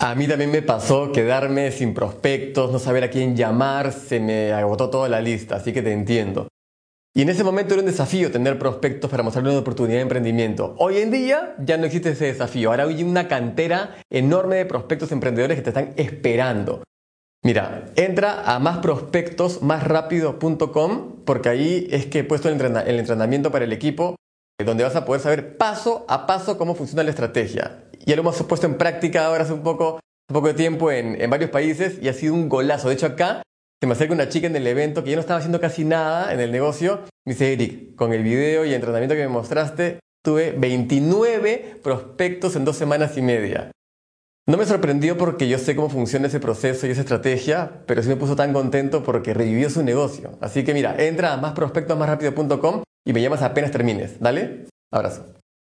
A mí también me pasó quedarme sin prospectos, no saber a quién llamar, se me agotó toda la lista, así que te entiendo. Y en ese momento era un desafío tener prospectos para mostrarle una oportunidad de emprendimiento. Hoy en día ya no existe ese desafío. Ahora hay una cantera enorme de prospectos emprendedores que te están esperando. Mira, entra a másprospectosmásrápido.com porque ahí es que he puesto el, entrenamiento para el equipo donde vas a poder saber paso a paso cómo funciona la estrategia ya lo hemos puesto en práctica ahora hace un poco, un poco de tiempo en, en varios países y ha sido un golazo. De hecho, acá se me acerca una chica en el evento que ya no estaba haciendo casi nada en el negocio. Me dice, Eric, con el video y el entrenamiento que me mostraste, tuve 29 prospectos en dos semanas y media. No me sorprendió porque yo sé cómo funciona ese proceso y esa estrategia, pero sí me puso tan contento porque revivió su negocio. Así que mira, entra a másprospectosmásrápido.com y me llamas apenas termines. Dale, abrazo.